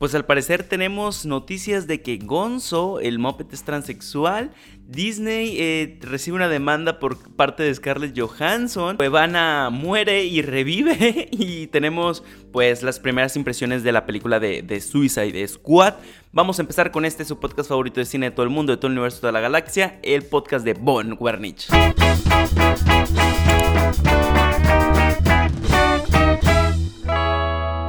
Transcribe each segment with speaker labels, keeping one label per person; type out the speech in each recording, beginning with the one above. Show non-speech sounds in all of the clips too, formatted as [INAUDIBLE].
Speaker 1: Pues al parecer tenemos noticias de que Gonzo, el moped es transexual. Disney eh, recibe una demanda por parte de Scarlett Johansson. Evana muere y revive. [LAUGHS] Y tenemos pues las primeras impresiones de la película de, de Suicide Squad. Vamos a empezar con este, su podcast favorito de cine de todo el mundo, de todo el universo, de toda la galaxia. El podcast de Bon Wernich.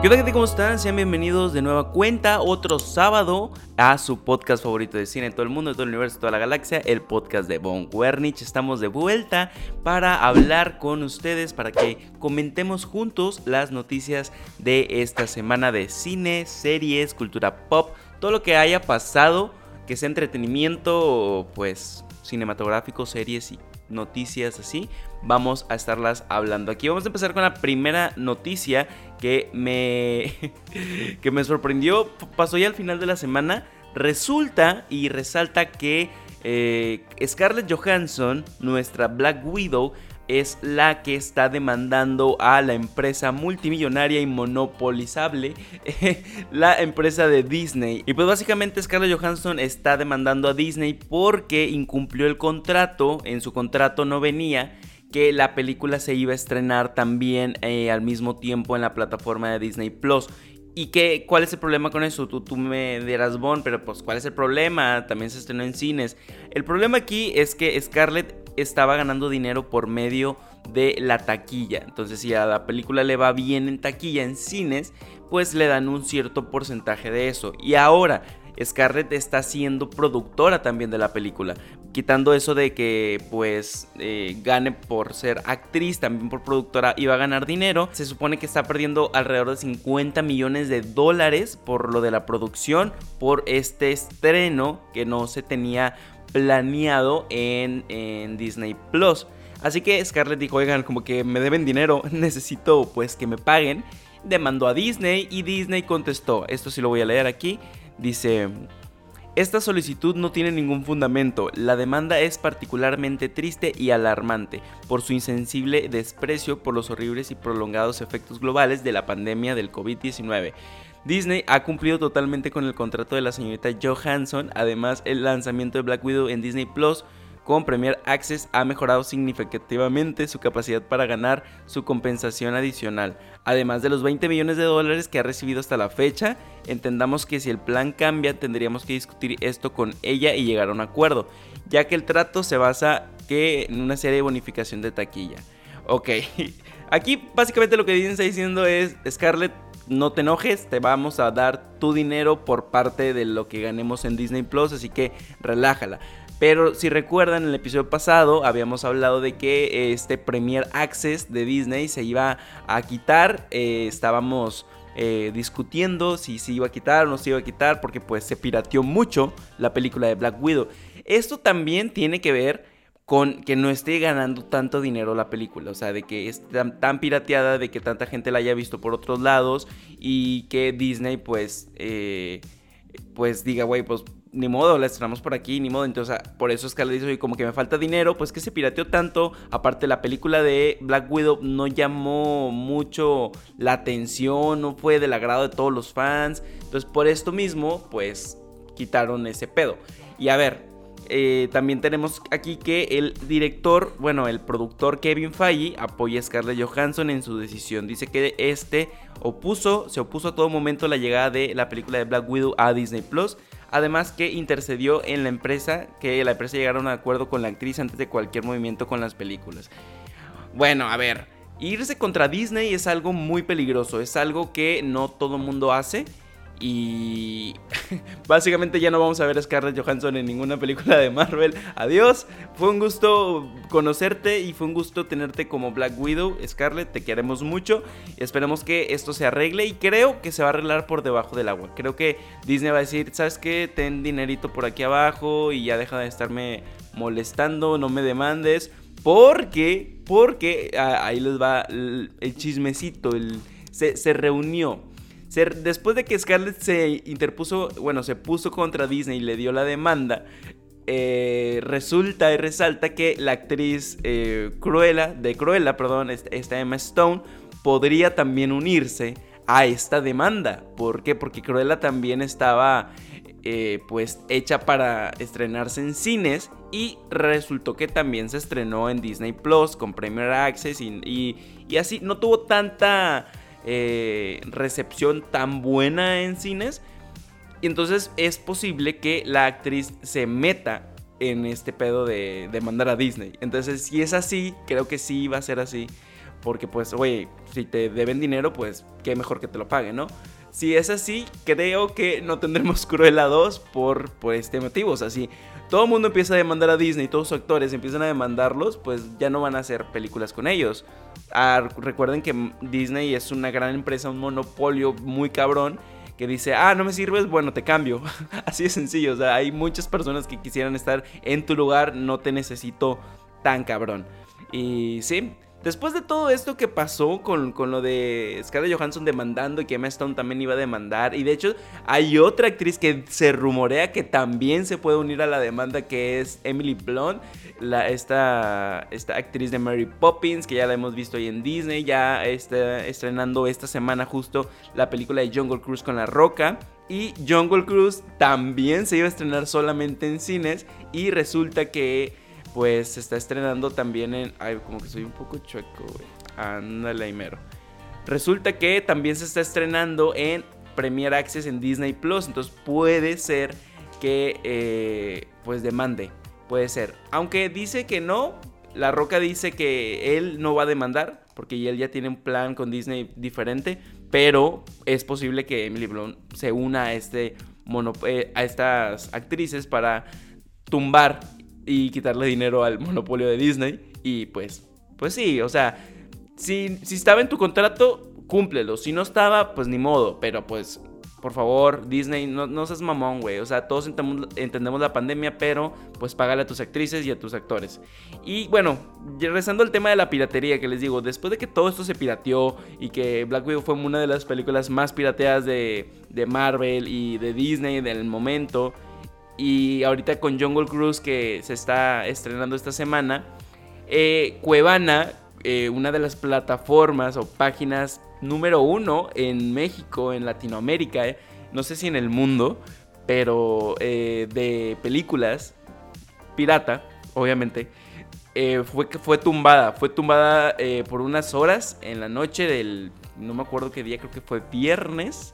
Speaker 1: ¿Qué tal gente? ¿Cómo están? Sean bienvenidos de nueva cuenta otro sábado a su podcast favorito de cine todo el mundo, todo el universo, toda la galaxia, el podcast de Von Wernich. Estamos de vuelta para hablar con ustedes, para que comentemos juntos las noticias de esta semana de cine, series, cultura pop, todo lo que haya pasado, que sea entretenimiento, pues cinematográfico, series y noticias así, vamos a estarlas hablando aquí. Vamos a empezar con la primera noticia que me, [LAUGHS] que me sorprendió. Pasó ya al final de la semana. Resulta y resalta que eh, Scarlett Johansson, nuestra Black Widow, es la que está demandando a la empresa multimillonaria y monopolizable, [LAUGHS] la empresa de Disney. Y pues básicamente Scarlett Johansson está demandando a Disney porque incumplió el contrato, en su contrato no venía que la película se iba a estrenar también eh, al mismo tiempo en la plataforma de Disney Plus. ¿Y qué, cuál es el problema con eso? Tú, tú me dirás, Bon, pero pues ¿cuál es el problema? También se estrenó en cines. El problema aquí es que Scarlett estaba ganando dinero por medio de la taquilla. Entonces si a la película le va bien en taquilla en cines, pues le dan un cierto porcentaje de eso. Y ahora Scarlett está siendo productora también de la película. Quitando eso de que pues eh, gane por ser actriz, también por productora y va a ganar dinero. Se supone que está perdiendo alrededor de 50 millones de dólares por lo de la producción, por este estreno que no se tenía planeado en, en Disney Plus. Así que Scarlett dijo, oigan, como que me deben dinero, [LAUGHS] necesito pues que me paguen. Demandó a Disney y Disney contestó, esto sí lo voy a leer aquí, Dice, esta solicitud no tiene ningún fundamento. La demanda es particularmente triste y alarmante por su insensible desprecio por los horribles y prolongados efectos globales de la pandemia del COVID-19. Disney ha cumplido totalmente con el contrato de la señorita Johansson. Además, el lanzamiento de Black Widow en Disney Plus con Premier Access ha mejorado significativamente su capacidad para ganar su compensación adicional. Además de los 20 millones de dólares que ha recibido hasta la fecha, entendamos que si el plan cambia tendríamos que discutir esto con ella y llegar a un acuerdo, ya que el trato se basa en una serie de bonificación de taquilla. Ok, [LAUGHS] aquí básicamente lo que Disney está diciendo es, Scarlett, no te enojes, te vamos a dar tu dinero por parte de lo que ganemos en Disney Plus, así que relájala. Pero si recuerdan, en el episodio pasado habíamos hablado de que este Premier Access de Disney se iba a quitar. Eh, estábamos eh, discutiendo si se iba a quitar o no se iba a quitar porque pues se pirateó mucho la película de Black Widow. Esto también tiene que ver con que no esté ganando tanto dinero la película, o sea, de que es tan, pirateada, de que tanta gente la haya visto por otros lados y que Disney pues, eh, pues diga, güey, pues ni modo, la estrenamos por aquí, ni modo. Entonces, por eso le dice, como que me falta dinero, pues que se pirateó tanto. Aparte, la película de Black Widow no llamó mucho la atención, no fue del agrado de todos los fans. Entonces, por esto mismo, pues quitaron ese pedo. Y a ver, eh, también tenemos aquí que el director, bueno, el productor Kevin Feige apoya a Scarlett Johansson en su decisión. Dice que este opuso, se opuso a todo momento la llegada de la película de Black Widow a Disney Plus Además que intercedió en la empresa, que la empresa llegara a un acuerdo con la actriz antes de cualquier movimiento con las películas. Bueno, a ver, irse contra Disney es algo muy peligroso, es algo que no todo mundo hace. Y [LAUGHS] básicamente ya no vamos a ver a Scarlett Johansson en ninguna película de Marvel. Adiós. Fue un gusto conocerte y fue un gusto tenerte como Black Widow. Scarlett, te queremos mucho. Esperemos que esto se arregle y creo que se va a arreglar por debajo del agua. Creo que Disney va a decir, ¿sabes qué? Ten dinerito por aquí abajo y ya deja de estarme molestando, no me demandes. Porque, porque ah, ahí les va el, chismecito. El, se, se reunió después de que Scarlett se interpuso, bueno, se puso contra Disney y le dio la demanda, eh, resulta y resalta que la actriz eh, Cruella, de Cruella, perdón, esta Emma Stone, podría también unirse a esta demanda. ¿Por qué? Porque Cruella también estaba eh, pues hecha para estrenarse en cines y resultó que también se estrenó en Disney Plus con Premier Access y, así no tuvo tanta eh, recepción tan buena en cines. Y entonces es posible que la actriz se meta en este pedo de, de mandar a Disney. Entonces si es así, creo que sí va a ser así. Porque pues, oye, si te deben dinero, pues qué mejor que te lo paguen, ¿no? Si es así, creo que no tendremos [LAUGHS] Cruella 2 por, por este motivo. O sea, todo el mundo empieza a demandar a Disney, todos los actores empiezan a demandarlos, pues ya no van a hacer películas con ellos. Ah, recuerden que Disney es una gran empresa, un monopolio muy cabrón que dice, ah, no me sirves, bueno, te cambio. [LAUGHS] Así de sencillo, o sea, hay muchas personas que quisieran estar en tu lugar, no te necesito tan cabrón. Y sí, Después de todo esto que pasó con, lo de Scarlett Johansson demandando y que Emma Stone también iba a demandar, y de hecho hay otra actriz que se rumorea que también se puede unir a la demanda, que es Emily Blunt, la, esta, esta actriz de Mary Poppins, que ya la hemos visto ahí en Disney, ya está estrenando esta semana justo la película de Jungle Cruise con La Roca. Y Jungle Cruise también se iba a estrenar solamente en cines y resulta que pues se está estrenando también en... Ay, como que soy un poco chueco, güey. Ándale. Resulta que también se está estrenando en Premier Access en Disney Plus. Entonces puede ser que eh, pues demande. Puede ser. Aunque dice que no. La Roca dice que él no va a demandar. Porque él ya tiene un plan con Disney diferente. Pero es posible que Emily Blunt se una a, este eh, a estas actrices para tumbar y quitarle dinero al monopolio de Disney. Y pues, pues sí, o sea, si, si estaba en tu contrato, cúmplelo. Si no estaba, pues ni modo. Pero pues, por favor, Disney, no, no seas mamón, güey. O sea, todos entendemos, la pandemia, pero pues págale a tus actrices y a tus actores. Y bueno, regresando al tema de la piratería, que les digo, después de que todo esto se pirateó y que Black Widow fue una de las películas más pirateadas de, de Marvel y de Disney del momento y ahorita con Jungle Cruise que se está estrenando esta semana, eh, Cuevana, eh, una de las plataformas o páginas número uno en México, en Latinoamérica, eh, no sé si en el mundo, pero de películas pirata, obviamente, fue, fue tumbada, fue tumbada por unas horas en la noche del, no me acuerdo qué día, creo que fue viernes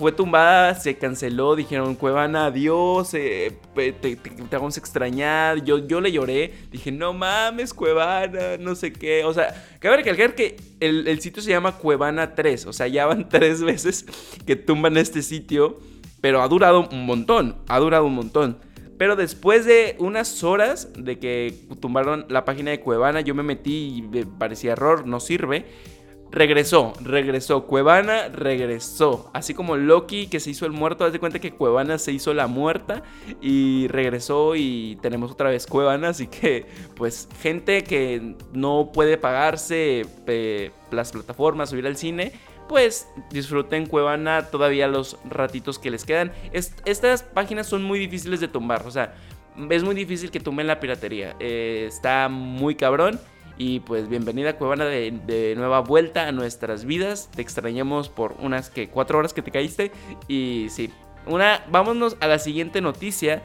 Speaker 1: fue tumbada, se canceló, dijeron, Cuevana, adiós, eh, te, vamos a extrañar. Yo, yo le lloré, dije, no mames, Cuevana, no sé qué. O sea, cabe recalcar que el, el sitio se llama Cuevana 3, o sea, ya van [LAUGHS] tres veces que tumban este sitio, pero ha durado un montón, ha durado un montón. Pero después de unas horas de que tumbaron la página de Cuevana, yo me metí y me parecía error, no sirve regresó, regresó. Cuevana regresó. Así como Loki que se hizo el muerto, haz de cuenta que Cuevana se hizo la muerta y regresó y tenemos otra vez Cuevana. Así que, pues, gente que no puede pagarse las plataformas o ir al cine. Pues disfruten Cuevana todavía los ratitos que les quedan. estas páginas son muy difíciles de tumbar. O sea, es muy difícil que tumben la piratería. Eh, está muy cabrón. Y pues bienvenida Cuevana de, nueva vuelta a nuestras vidas. Te extrañamos por unas que cuatro horas que te caíste. Y sí, una, vámonos a la siguiente noticia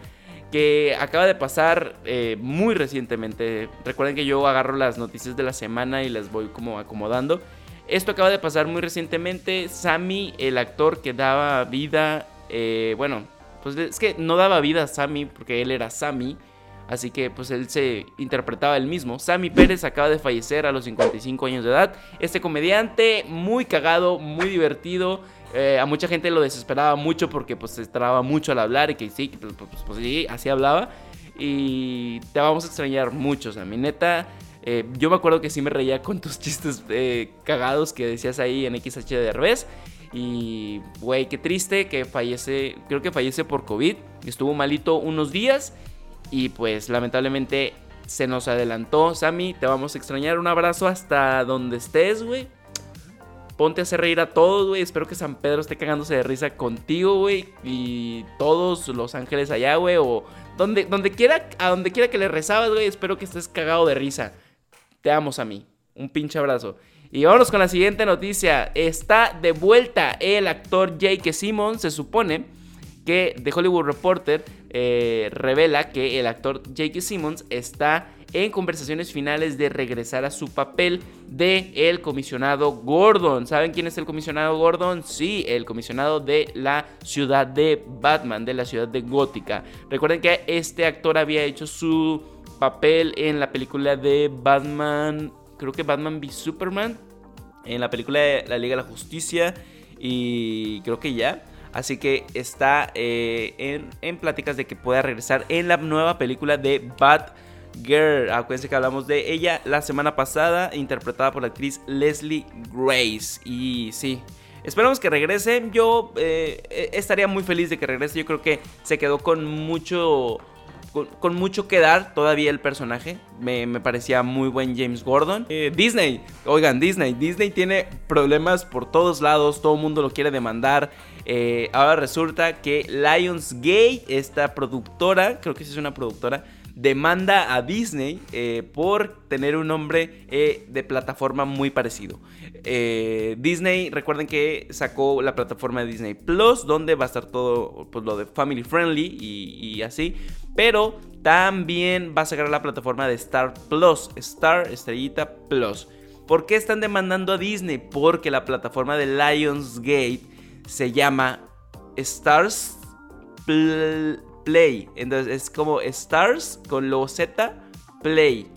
Speaker 1: que acaba de pasar eh, muy recientemente. Recuerden que yo agarro las noticias de la semana y las voy como acomodando. Esto acaba de pasar muy recientemente. Sammy, el actor que daba vida, eh, bueno, pues es que no daba vida a Sammy porque él era Sammy Así que pues él se interpretaba el mismo. Sammy Pérez acaba de fallecer a los 55 años de edad. Este comediante muy cagado, muy divertido. Eh, a mucha gente lo desesperaba mucho porque pues se traba mucho al hablar y que sí, pues, pues, pues, sí, así hablaba. Y te vamos a extrañar mucho, Sammy. Neta, eh, yo me acuerdo que sí me reía con tus chistes eh, cagados que decías ahí en XH de revés. Y, güey, qué triste que fallece, creo que fallece por COVID. Estuvo malito unos días y pues lamentablemente se nos adelantó. Sammy, te vamos a extrañar. Un abrazo hasta donde estés, güey. Ponte a hacer reír a todos, güey. Espero que San Pedro esté cagándose de risa contigo, güey. Y todos los ángeles allá, güey. O donde, donde quiera, a donde quiera que le rezabas, güey. Espero que estés cagado de risa. Te amo, Sammy. Un pinche abrazo. Y vámonos con la siguiente noticia. Está de vuelta el actor Jake Simmons. Se supone que The Hollywood Reporter eh, revela que el actor Jake Simmons está en conversaciones finales de regresar a su papel de el comisionado Gordon. ¿Saben quién es el comisionado Gordon? Sí, el comisionado de la ciudad de Batman, de la ciudad de Gótica. Recuerden que este actor había hecho su papel en la película de Batman, creo que Batman v Superman, en la película de la Liga de la Justicia y creo que ya. Así que está eh, en, en pláticas de que pueda regresar en la nueva película de Batman Girl. Acuérdense que hablamos de ella la semana pasada, interpretada por la actriz Leslie Grace. Y sí, esperamos que regrese. Yo eh, eh, estaría muy feliz de que regrese. Yo creo que se quedó con mucho. Con, mucho que dar todavía el personaje. Me, parecía muy buen James Gordon. Eh, Disney, oigan, Disney. Disney tiene problemas por todos lados. Todo el mundo lo quiere demandar. Ahora resulta que Lionsgate, esta productora, creo que sí es una productora, demanda a Disney eh, por tener un nombre eh, de plataforma muy parecido. Eh, Disney, recuerden que sacó la plataforma de Disney Plus, donde va a estar todo pues, lo de family friendly y, así. Pero también va a sacar la plataforma de Star Plus, Star Estrellita Plus. ¿Por qué están demandando a Disney? Porque la plataforma de Lionsgate se llama Stars Play. Entonces es como Stars con lo Z Play.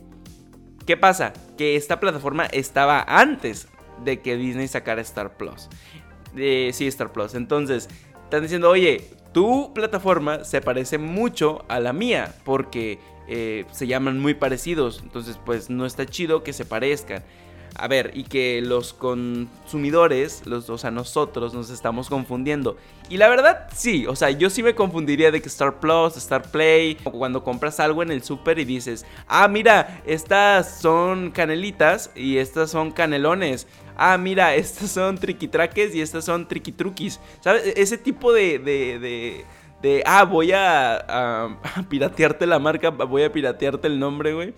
Speaker 1: ¿Qué pasa? Que esta plataforma estaba antes de que Disney sacara Star Plus. Eh, sí, Star Plus. Entonces, están diciendo, oye, tu plataforma se parece mucho a la mía porque eh, se llaman muy parecidos. Entonces, pues no está chido que se parezcan a ver, y que los consumidores, los, o sea, nosotros nos estamos confundiendo. Y la verdad, sí, o sea, yo sí me confundiría de que Star Plus, Star Play, o cuando compras algo en el super y dices, ah, mira, estas son canelitas y estas son canelones. Ah, mira, [LAUGHS] estas son triquitraques y estas son triquitruquis. ¿Sabes? E-, ese tipo de, de, de de, ah, voy a, a, piratearte la marca, voy a piratearte el nombre, güey.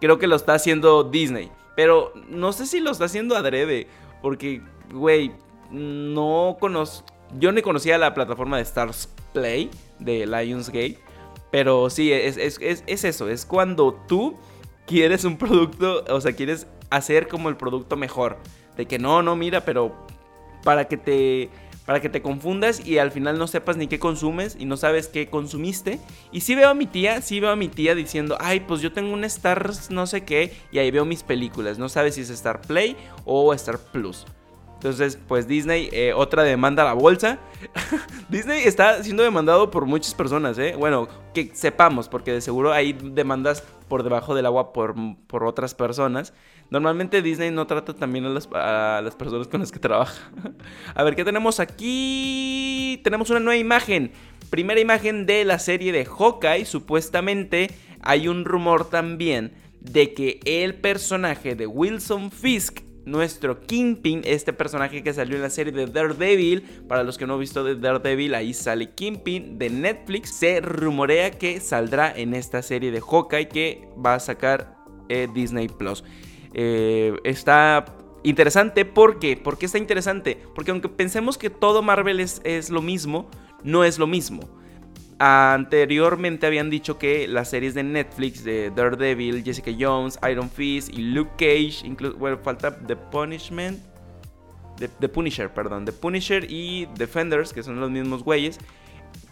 Speaker 1: Creo que lo está haciendo Disney. Pero no sé si lo está haciendo adrede. Porque, güey, no conozco. Yo ni conocía la plataforma de Stars Play de Lionsgate. Pero sí, es, es, eso. Es cuando tú quieres un producto. O sea, quieres hacer como el producto mejor. De que no, no, mira, pero para que te para que te confundas y al final no sepas ni qué consumes y no sabes qué consumiste. Y sí veo a mi tía, sí veo a mi tía diciendo, ay, pues yo tengo un Star no sé qué y ahí veo mis películas. No sabes si es Star Play o Star Plus. Entonces, pues Disney, eh, otra demanda a la bolsa. [LAUGHS] Disney está siendo demandado por muchas personas, ¿eh? Bueno, que sepamos, porque de seguro hay demandas por debajo del agua por, por otras personas. Normalmente Disney no trata también a las, personas con las que trabaja. [LAUGHS] a ver, ¿qué tenemos aquí? Tenemos una nueva imagen. Primera imagen de la serie de Hawkeye. Supuestamente hay un rumor también de que el personaje de Wilson Fisk nuestro Kingpin, este personaje que salió en la serie de Daredevil. Para los que no han visto de Daredevil, ahí sale Kingpin de Netflix. Se rumorea que saldrá en esta serie de Hawkeye que va a sacar eh, Disney Plus. Eh, está interesante, ¿por qué? ¿Por qué está interesante? Porque aunque pensemos que todo Marvel es, es lo mismo, no es lo mismo. Anteriormente habían dicho que las series de Netflix de Daredevil, Jessica Jones, Iron Fist y Luke Cage, incluso, bueno, falta The Punishment, The, Punisher, perdón, The Punisher y Defenders, que son los mismos güeyes,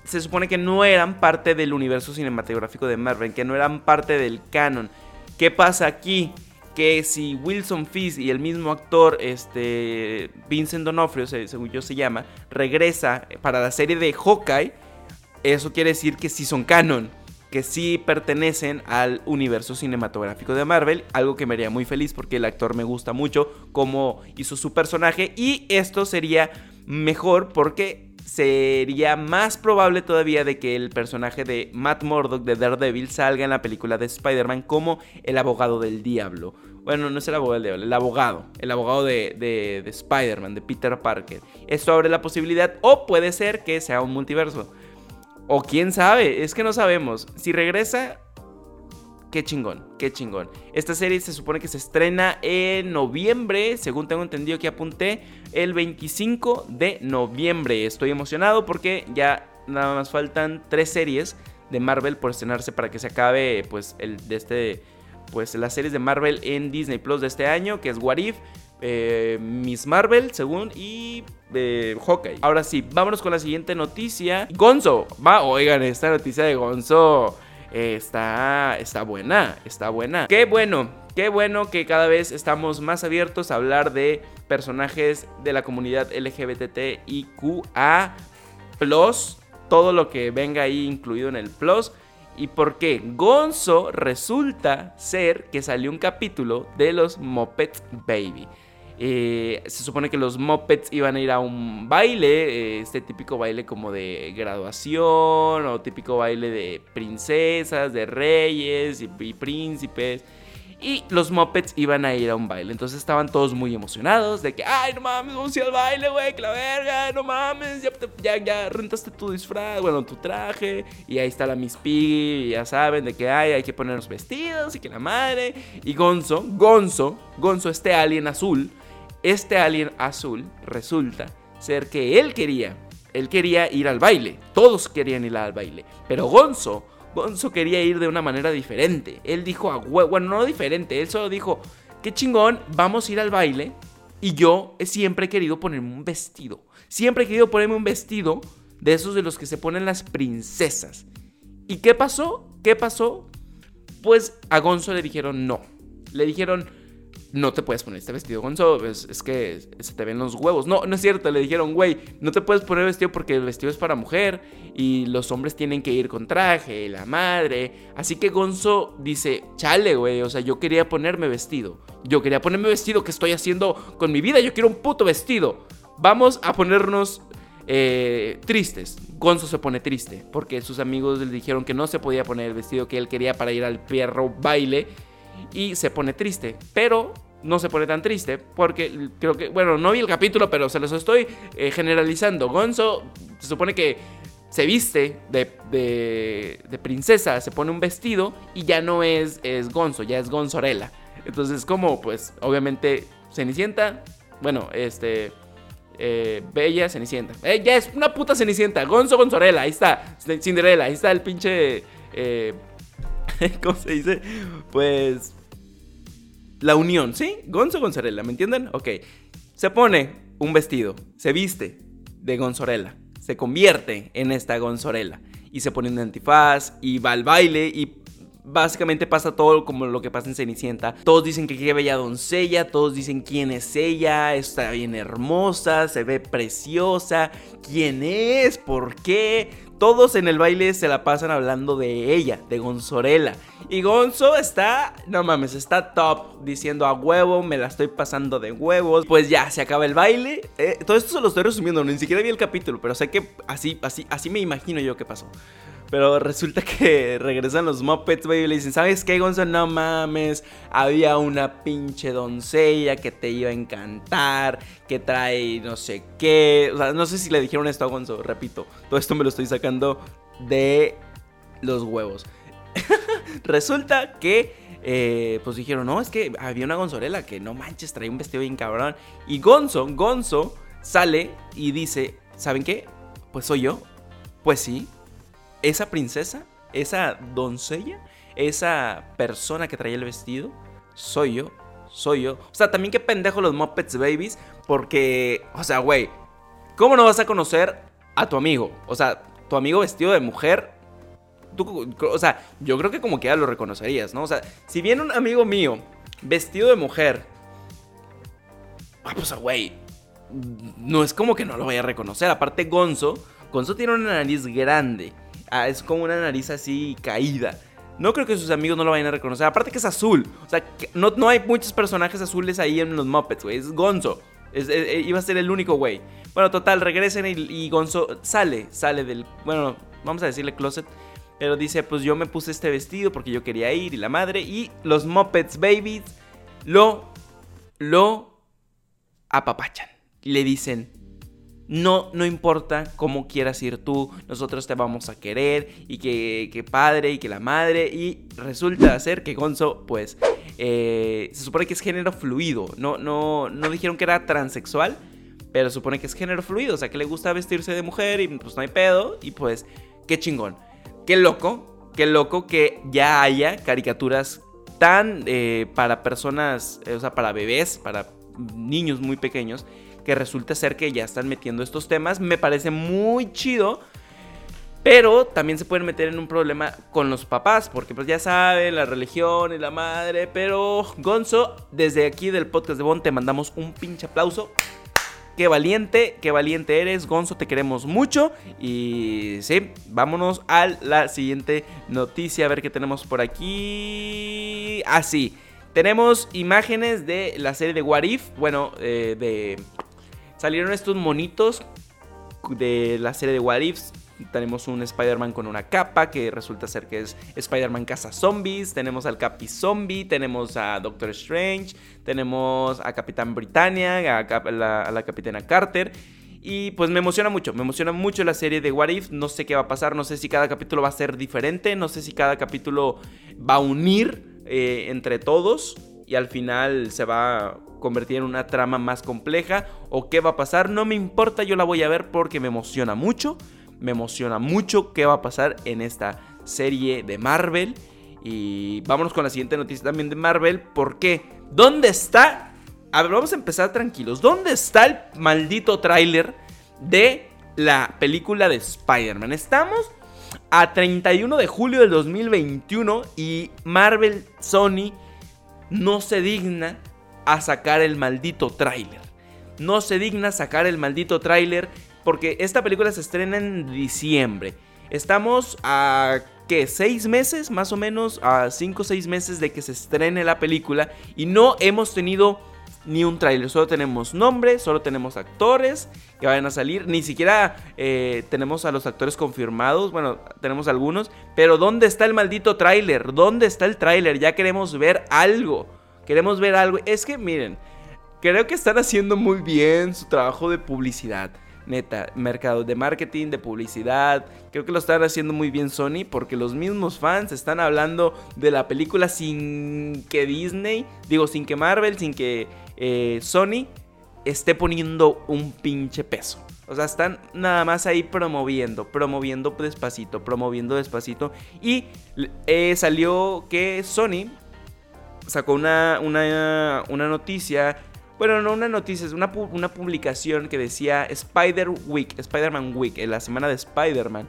Speaker 1: se supone que no eran parte del universo cinematográfico de Marvel, que no eran parte del canon. ¿Qué pasa aquí? Que si Wilson Fisk y el mismo actor, este, Vincent D'Onofrio, según yo se llama, regresa para la serie de Hawkeye, eso quiere decir que sí son canon, que sí pertenecen al universo cinematográfico de Marvel, algo que me haría muy feliz porque el actor me gusta mucho cómo hizo su personaje y esto sería mejor porque sería más probable todavía de que el personaje de Matt Murdock de Daredevil salga en la película de Spider-Man como el abogado del diablo. Bueno, no es el abogado del el abogado. El abogado de, de, de Spider-Man, de Peter Parker. Esto abre la posibilidad, o puede ser que sea un multiverso. O quién sabe, es que no sabemos. Si regresa, qué chingón, qué chingón. Esta serie se supone que se estrena en noviembre, según tengo entendido que apunté, el 25 de noviembre. Estoy emocionado porque ya nada más faltan tres series de Marvel por estrenarse para que se acabe pues el de este pues las series de Marvel en Disney Plus de este año, que es What If, eh, Miss Marvel, según, y eh, Hawkeye. Ahora sí, vámonos con la siguiente noticia. Gonzo, va, oigan, esta noticia de Gonzo eh, está, está buena, está buena. Qué bueno, qué bueno que cada vez estamos más abiertos a hablar de personajes de la comunidad LGBTIQA+, todo lo que venga ahí incluido en el plus. ¿Y por qué? Gonzo resulta ser que salió un capítulo de los Muppets Baby. Eh, se supone que los Muppets iban a ir a un baile, eh, este típico baile como de graduación o típico baile de princesas, de reyes y, príncipes. Y los Muppets iban a ir a un baile. Entonces estaban todos muy emocionados de que, ay, no mames, vamos a ir al baile, güey, que la verga, no mames, ya, ya, rentaste tu disfraz, bueno, tu traje. Y ahí está la Miss Piggy, y ya saben de que, ay, hay que poner los vestidos y que la madre. Y Gonzo, Gonzo, Gonzo, este alien azul, este alien azul resulta ser que él quería. Él quería ir al baile. Todos querían ir al baile. Pero Gonzo, Gonzo quería ir de una manera diferente. Él dijo a bueno, no diferente. Él solo dijo, qué chingón, vamos a ir al baile. Y yo siempre he querido ponerme un vestido. Siempre he querido ponerme un vestido de esos de los que se ponen las princesas. ¿Y qué pasó? ¿Qué pasó? Pues a Gonzo le dijeron no. Le dijeron, no te puedes poner este vestido, Gonzo, es, que se te ven los huevos. No, no es cierto, le dijeron, güey, no te puedes poner vestido porque el vestido es para mujer y los hombres tienen que ir con traje, la madre. Así que Gonzo dice, chale, güey, o sea, yo quería ponerme vestido. Yo quería ponerme vestido, ¿qué estoy haciendo con mi vida? Yo quiero un puto vestido. Vamos a ponernos eh, tristes. Gonzo se pone triste porque sus amigos le dijeron que no se podía poner el vestido que él quería para ir al perro baile y se pone triste. Pero no se pone tan triste porque creo que, bueno, no vi el capítulo, pero se los estoy eh, generalizando. Gonzo se supone que se viste de, de, princesa, se pone un vestido y ya no es, es Gonzo, ya es Gonzorela. Entonces, como, pues, obviamente, Cenicienta, bueno, este... Eh, Bella Cenicienta. Eh, ya es una puta Cenicienta. Gonzo Gonzorela. Ahí está. Cinderella. Ahí está el pinche. [LAUGHS] ¿Cómo se dice? Pues la unión, ¿sí? Gonzo Gonzorella, ¿me entienden? Ok. Se pone un vestido, se viste de Gonzorella, se convierte en esta Gonzorella y se pone un antifaz y va al baile y básicamente pasa todo como lo que pasa en Cenicienta. Todos dicen que qué bella doncella, todos dicen quién es ella, está bien hermosa, se ve preciosa, quién es, por qué. Todos en el baile se la pasan hablando de ella, de Gonzorela. Y Gonzo está, no mames, está top, diciendo a huevo, me la estoy pasando de huevos. Pues ya, se acaba el baile. Eh, todo esto se lo estoy resumiendo, ni siquiera vi el capítulo, pero sé que así, así, así me imagino yo qué pasó. Pero resulta que [LAUGHS] regresan los Muppets, baby, y le dicen, ¿sabes qué, Gonzo? No mames, había una pinche doncella que te iba a encantar, que trae no sé qué. O sea, no sé si le dijeron esto a Gonzo, repito. Todo esto me lo estoy sacando de los huevos. [LAUGHS] resulta que, eh, pues dijeron, no, es que había una Gonzorela que no manches, trae un vestido bien cabrón. Y Gonzo, Gonzo sale y dice, ¿saben qué? Pues soy yo. Pues sí, esa princesa, esa doncella, esa persona que traía el vestido, soy yo, soy yo. O sea, también qué pendejo los Muppets Babies, porque, o sea, güey, ¿cómo no vas a conocer a tu amigo? O sea, tu amigo vestido de mujer, tú, o sea, yo creo que como que ya lo reconocerías, ¿no? O sea, si viene un amigo mío vestido de mujer, ah, pues, güey, no es como que no lo vaya a reconocer. Aparte, Gonzo, Gonzo tiene una nariz grande. Ah, es como una nariz así caída. No creo que sus amigos no lo vayan a reconocer. Aparte que es azul. O sea, no, no hay muchos personajes azules ahí en los Muppets, güey. Es Gonzo. Eh, iba a ser el único güey. Bueno, total, regresen y, Gonzo sale, sale del... Bueno, vamos a decirle closet. Pero dice, pues yo me puse este vestido porque yo quería ir y la madre. Y los Muppets Babies lo... Lo apapachan. Y le dicen, no, no importa cómo quieras ir tú, nosotros te vamos a querer y que, que padre y que la madre. Y resulta ser que Gonzo, pues, eh, se supone que es género fluido. No, no, no dijeron que era transexual, pero se supone que es género fluido. O sea, que le gusta vestirse de mujer y pues no hay pedo. Y pues, qué chingón. Qué loco, qué loco que ya haya caricaturas tan eh, para personas, eh, o sea, para bebés, para niños muy pequeños que resulta ser que ya están metiendo estos temas. Me parece muy chido. Pero también se pueden meter en un problema con los papás, porque pues ya saben, la religión y la madre. Pero Gonzo, desde aquí del podcast de Bon te mandamos un pinche aplauso. Qué valiente, qué valiente eres, Gonzo, te queremos mucho. Y sí, vámonos a la siguiente noticia, a ver qué tenemos por aquí. Ah, sí, tenemos imágenes de la serie de What If, bueno, eh, de Salieron estos monitos de la serie de What Ifs. Tenemos un Spider-Man con una capa que resulta ser que es Spider-Man caza zombies. Tenemos al Capi Zombie. Tenemos a Doctor Strange. Tenemos a Capitán Britannia. A, la, Capitana Carter. Y pues me emociona mucho, me emociona mucho la serie de What If. No sé qué va a pasar, no sé si cada capítulo va a ser diferente, no sé si cada capítulo va a unir eh, entre todos y al final se va convertir en una trama más compleja o qué va a pasar. No me importa, yo la voy a ver porque me emociona mucho. Me emociona mucho qué va a pasar en esta serie de Marvel. Y vámonos con la siguiente noticia también de Marvel. ¿Por qué? ¿Dónde está? A ver, vamos a empezar tranquilos. ¿Dónde está el maldito tráiler de la película de Spider-Man? Estamos a 31 de julio del 2021 y Marvel Sony no se digna a sacar el maldito tráiler. No se digna sacar el maldito tráiler porque esta película se estrena en diciembre. Estamos a ¿qué? ¿Seis meses? Más o menos a cinco o seis meses de que se estrene la película y no hemos tenido ni un tráiler. Solo tenemos nombre, solo tenemos actores que vayan a salir. Ni siquiera eh, tenemos a los actores confirmados. Bueno, tenemos algunos. Pero ¿dónde está el maldito tráiler? ¿Dónde está el tráiler? Ya queremos ver algo. Queremos ver algo. Es que miren, creo que están haciendo muy bien su trabajo de publicidad. Neta, mercado de marketing, de publicidad. Creo que lo están haciendo muy bien Sony porque los mismos fans están hablando de la película sin que Disney, digo, sin que Marvel, sin que eh, Sony esté poniendo un pinche peso. O sea, están nada más ahí promoviendo, promoviendo despacito, promoviendo despacito. Y eh, salió que Sony sacó una, una, una noticia bueno, no una noticia, es una, una, publicación que decía Spider Week, Spider-Man Week, en la semana de Spider-Man.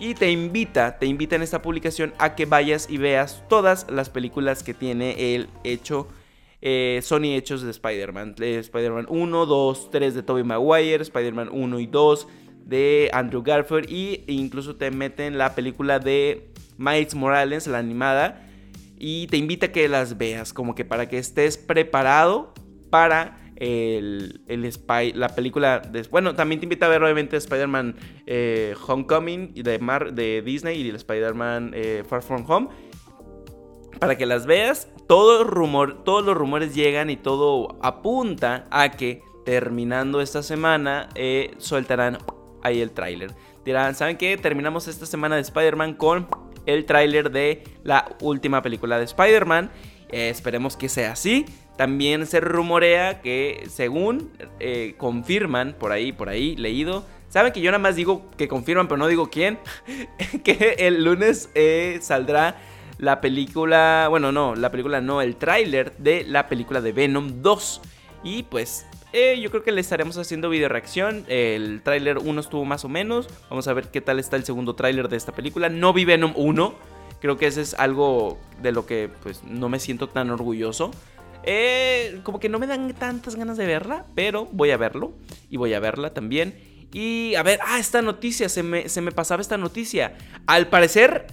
Speaker 1: Y te invita, te invita en esta publicación a que vayas y veas todas las películas que tiene el hecho, eh, Sony hechos de Spider-Man. Spider-Man 1, 2, 3 de Tobey Maguire, Spider-Man 1 y 2 de Andrew Garfield. Y incluso te meten la película de Miles Morales, la animada y te invita a que las veas, como que para que estés preparado para el, Spy, la película. De, bueno, también te invita a ver obviamente Spider-Man eh, Homecoming de, Mar, de Disney y el Spider-Man eh, Far From Home. Para que las veas, todo rumor, todos los rumores llegan y todo apunta a que terminando esta semana eh, soltarán ahí el tráiler. Dirán, ¿saben qué? Terminamos esta semana de Spider-Man con el tráiler de la última película de Spider-Man. Eh, esperemos que sea así. También se rumorea que según eh, confirman por ahí, por ahí, leído. Saben que yo nada más digo que confirman, pero no digo quién. [LAUGHS] que el lunes eh, saldrá la película, bueno, no, la película no, el tráiler de la película de Venom 2. Y pues eh, yo creo que le estaremos haciendo video reacción. El tráiler 1 estuvo más o menos. Vamos a ver qué tal está el segundo tráiler de esta película. No vi Venom 1. Creo que ese es algo de lo que pues no me siento tan orgulloso. Eh, como que no me dan tantas ganas de verla, pero voy a verlo y voy a verla también. Y a ver, ah, esta noticia, se me, se me pasaba esta noticia. Al parecer,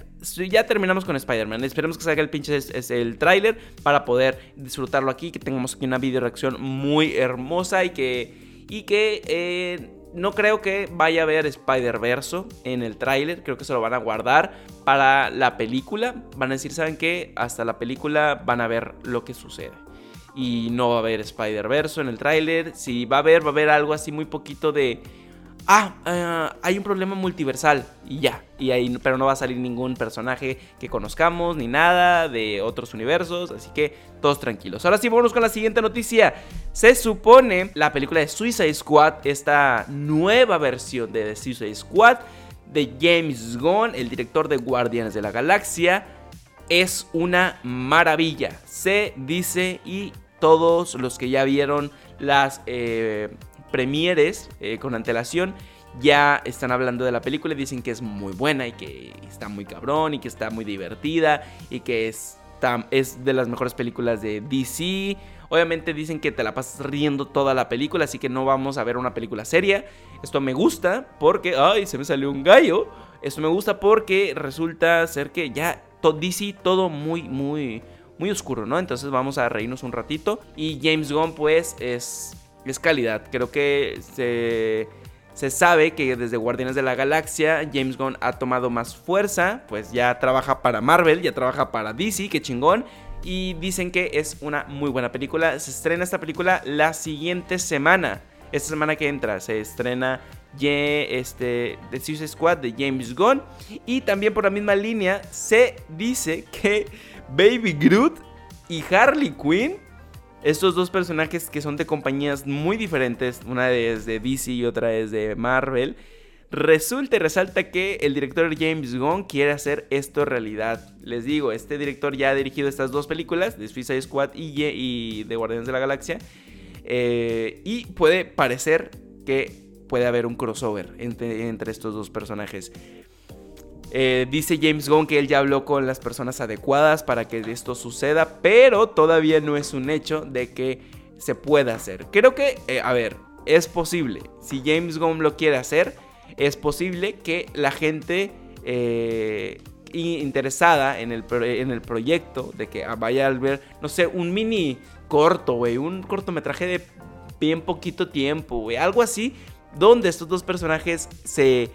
Speaker 1: ya terminamos con Spider-Man. Esperemos que salga el pinche el tráiler para poder disfrutarlo aquí. Que tengamos aquí una video reacción muy hermosa y que, y que eh, no creo que vaya a haber Spider-Verso en el tráiler. Creo que se lo van a guardar para la película. Van a decir, ¿saben qué? Hasta la película van a ver lo que sucede. Y no va a haber Spider-Verso en el tráiler. Si va a haber, va a haber algo así muy poquito de ah, eh, hay un problema multiversal y ya, y ahí, pero no va a salir ningún personaje que conozcamos ni nada de otros universos, así que todos tranquilos. Ahora sí, vamos con la siguiente noticia. Se supone la película de Suicide Squad, esta nueva versión de The Suicide Squad de James Gunn, el director de Guardianes de la Galaxia, es una maravilla. Se dice y todos los que ya vieron las eh, premieres eh, con antelación ya están hablando de la película y dicen que es muy buena y que está muy cabrón y que está muy divertida y que es, es de las mejores películas de DC. Obviamente dicen que te la pasas riendo toda la película, así que no vamos a ver una película seria. Esto me gusta porque, ay, se me salió un gallo. Esto me gusta porque resulta ser que ya DC todo muy, muy, muy oscuro, ¿no? Entonces vamos a reírnos un ratito. Y James Gunn, pues, es es calidad. Creo que se, se sabe que desde Guardianes de la Galaxia James Gunn ha tomado más fuerza, pues ya trabaja para Marvel, ya trabaja para DC, que chingón. Y dicen que es una muy buena película. Se estrena esta película la siguiente semana. Esta semana que entra se estrena este, The Suicide Squad de James Gunn. Y también por la misma línea se dice que Baby Groot y Harley Quinn estos dos personajes que son de compañías muy diferentes, una es de DC y otra es de Marvel, resulta y resalta que el director James Gunn quiere hacer esto realidad. Les digo, este director ya ha dirigido estas dos películas, de Suicide Squad y, y de Guardianes de la Galaxia, eh, y puede parecer que puede haber un crossover entre estos dos personajes. Eh, dice James Gunn que él ya habló con las personas adecuadas para que esto suceda, pero todavía no es un hecho de que se pueda hacer. Creo que, eh, a ver, es posible. Si James Gunn lo quiere hacer, es posible que la gente eh, interesada en el, en el proyecto, de que vaya a ver, no sé, un mini corto, güey, un cortometraje de bien poquito tiempo, güey, algo así, donde estos dos personajes se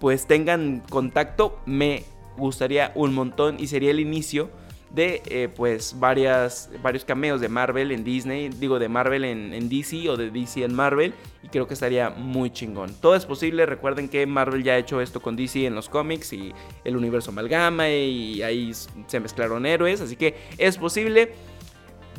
Speaker 1: pues tengan contacto, me gustaría un montón y sería el inicio de eh, pues varias, varios cameos de Marvel en Disney, digo de Marvel en, DC o de DC en Marvel y creo que estaría muy chingón. Todo es posible, recuerden que Marvel ya ha hecho esto con DC en los cómics y el universo amalgama y ahí se mezclaron héroes, así que es posible.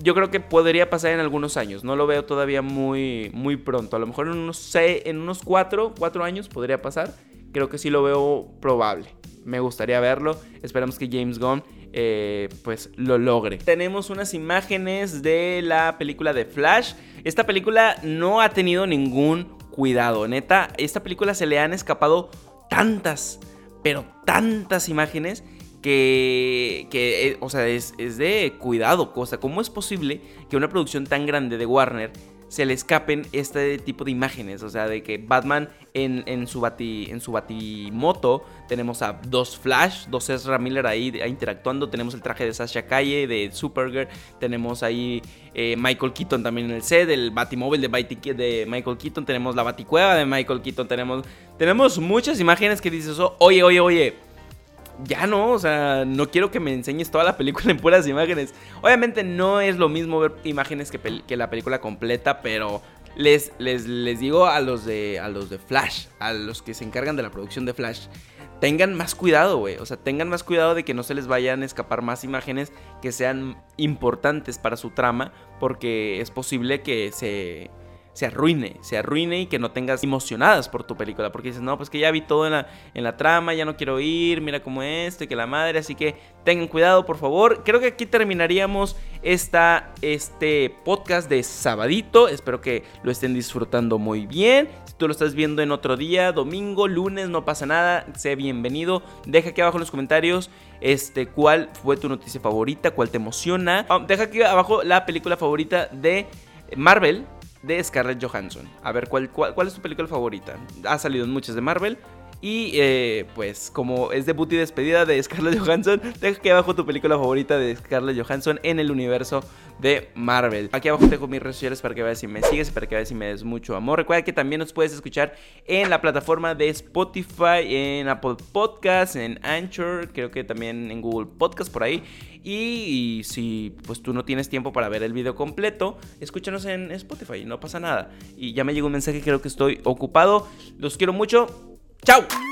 Speaker 1: Yo creo que podría pasar en algunos años, no lo veo todavía muy, muy pronto, a lo mejor en unos, en unos 4, 4 años podría pasar creo que sí lo veo probable. Me gustaría verlo. Esperamos que James Gunn eh, pues lo logre. Tenemos unas imágenes de la película de Flash. Esta película no ha tenido ningún cuidado. Neta, esta película se le han escapado tantas, pero tantas imágenes que, que eh, o sea, es, es, de cuidado. O sea, ¿cómo es posible que una producción tan grande de Warner se le escapen este tipo de imágenes. O sea, de que Batman en, su, bati, en su batimoto tenemos a dos Flash, dos Ezra Miller ahí, interactuando. Tenemos el traje de Sasha Calle, de Supergirl. Tenemos ahí eh, Michael Keaton también en el set, el batimóvil de, de Michael Keaton. Tenemos la baticueva de Michael Keaton. Tenemos, tenemos muchas imágenes que dices, oh, oye, oye, oye ya no, o sea, no quiero que me enseñes toda la película en puras imágenes. Obviamente no es lo mismo ver imágenes que, la película completa, pero les, les, les, digo a los, de, a los de Flash, a los que se encargan de la producción de Flash, tengan más cuidado, güey. O sea, tengan más cuidado de que no se les vayan a escapar más imágenes que sean importantes para su trama, porque es posible que se se arruine, se arruine y que no tengas emocionadas por tu película, porque dices, no, pues que ya vi todo en la, en la trama, ya no quiero ir, mira cómo esto, que la madre, así que tengan cuidado, por favor. Creo que aquí terminaríamos esta, este podcast de sabadito, espero que lo estén disfrutando muy bien. Si tú lo estás viendo en otro día, domingo, lunes, no pasa nada, sé bienvenido. Deja aquí abajo en los comentarios este, cuál fue tu noticia favorita, cuál te emociona. Ah, deja aquí abajo la película favorita de Marvel de Scarlett Johansson. A ver, ¿cuál, cuál, es tu película favorita? Ha salido en muchas de Marvel. Y eh, pues como es debut y despedida de Scarlett [LAUGHS] Johansson, deja aquí abajo tu película favorita de Scarlett Johansson en el universo de Marvel. Aquí abajo dejo mis redes sociales para que veas si me sigues, para que veas si me des mucho amor. Recuerda que también nos puedes escuchar en la plataforma de Spotify, en Apple Podcasts, en Anchor, creo que también en Google Podcast por ahí. Y, si pues tú no tienes tiempo para ver el video completo, escúchanos en Spotify, no pasa nada. Y ya me llegó un mensaje, creo que estoy ocupado. Los quiero mucho. Ciao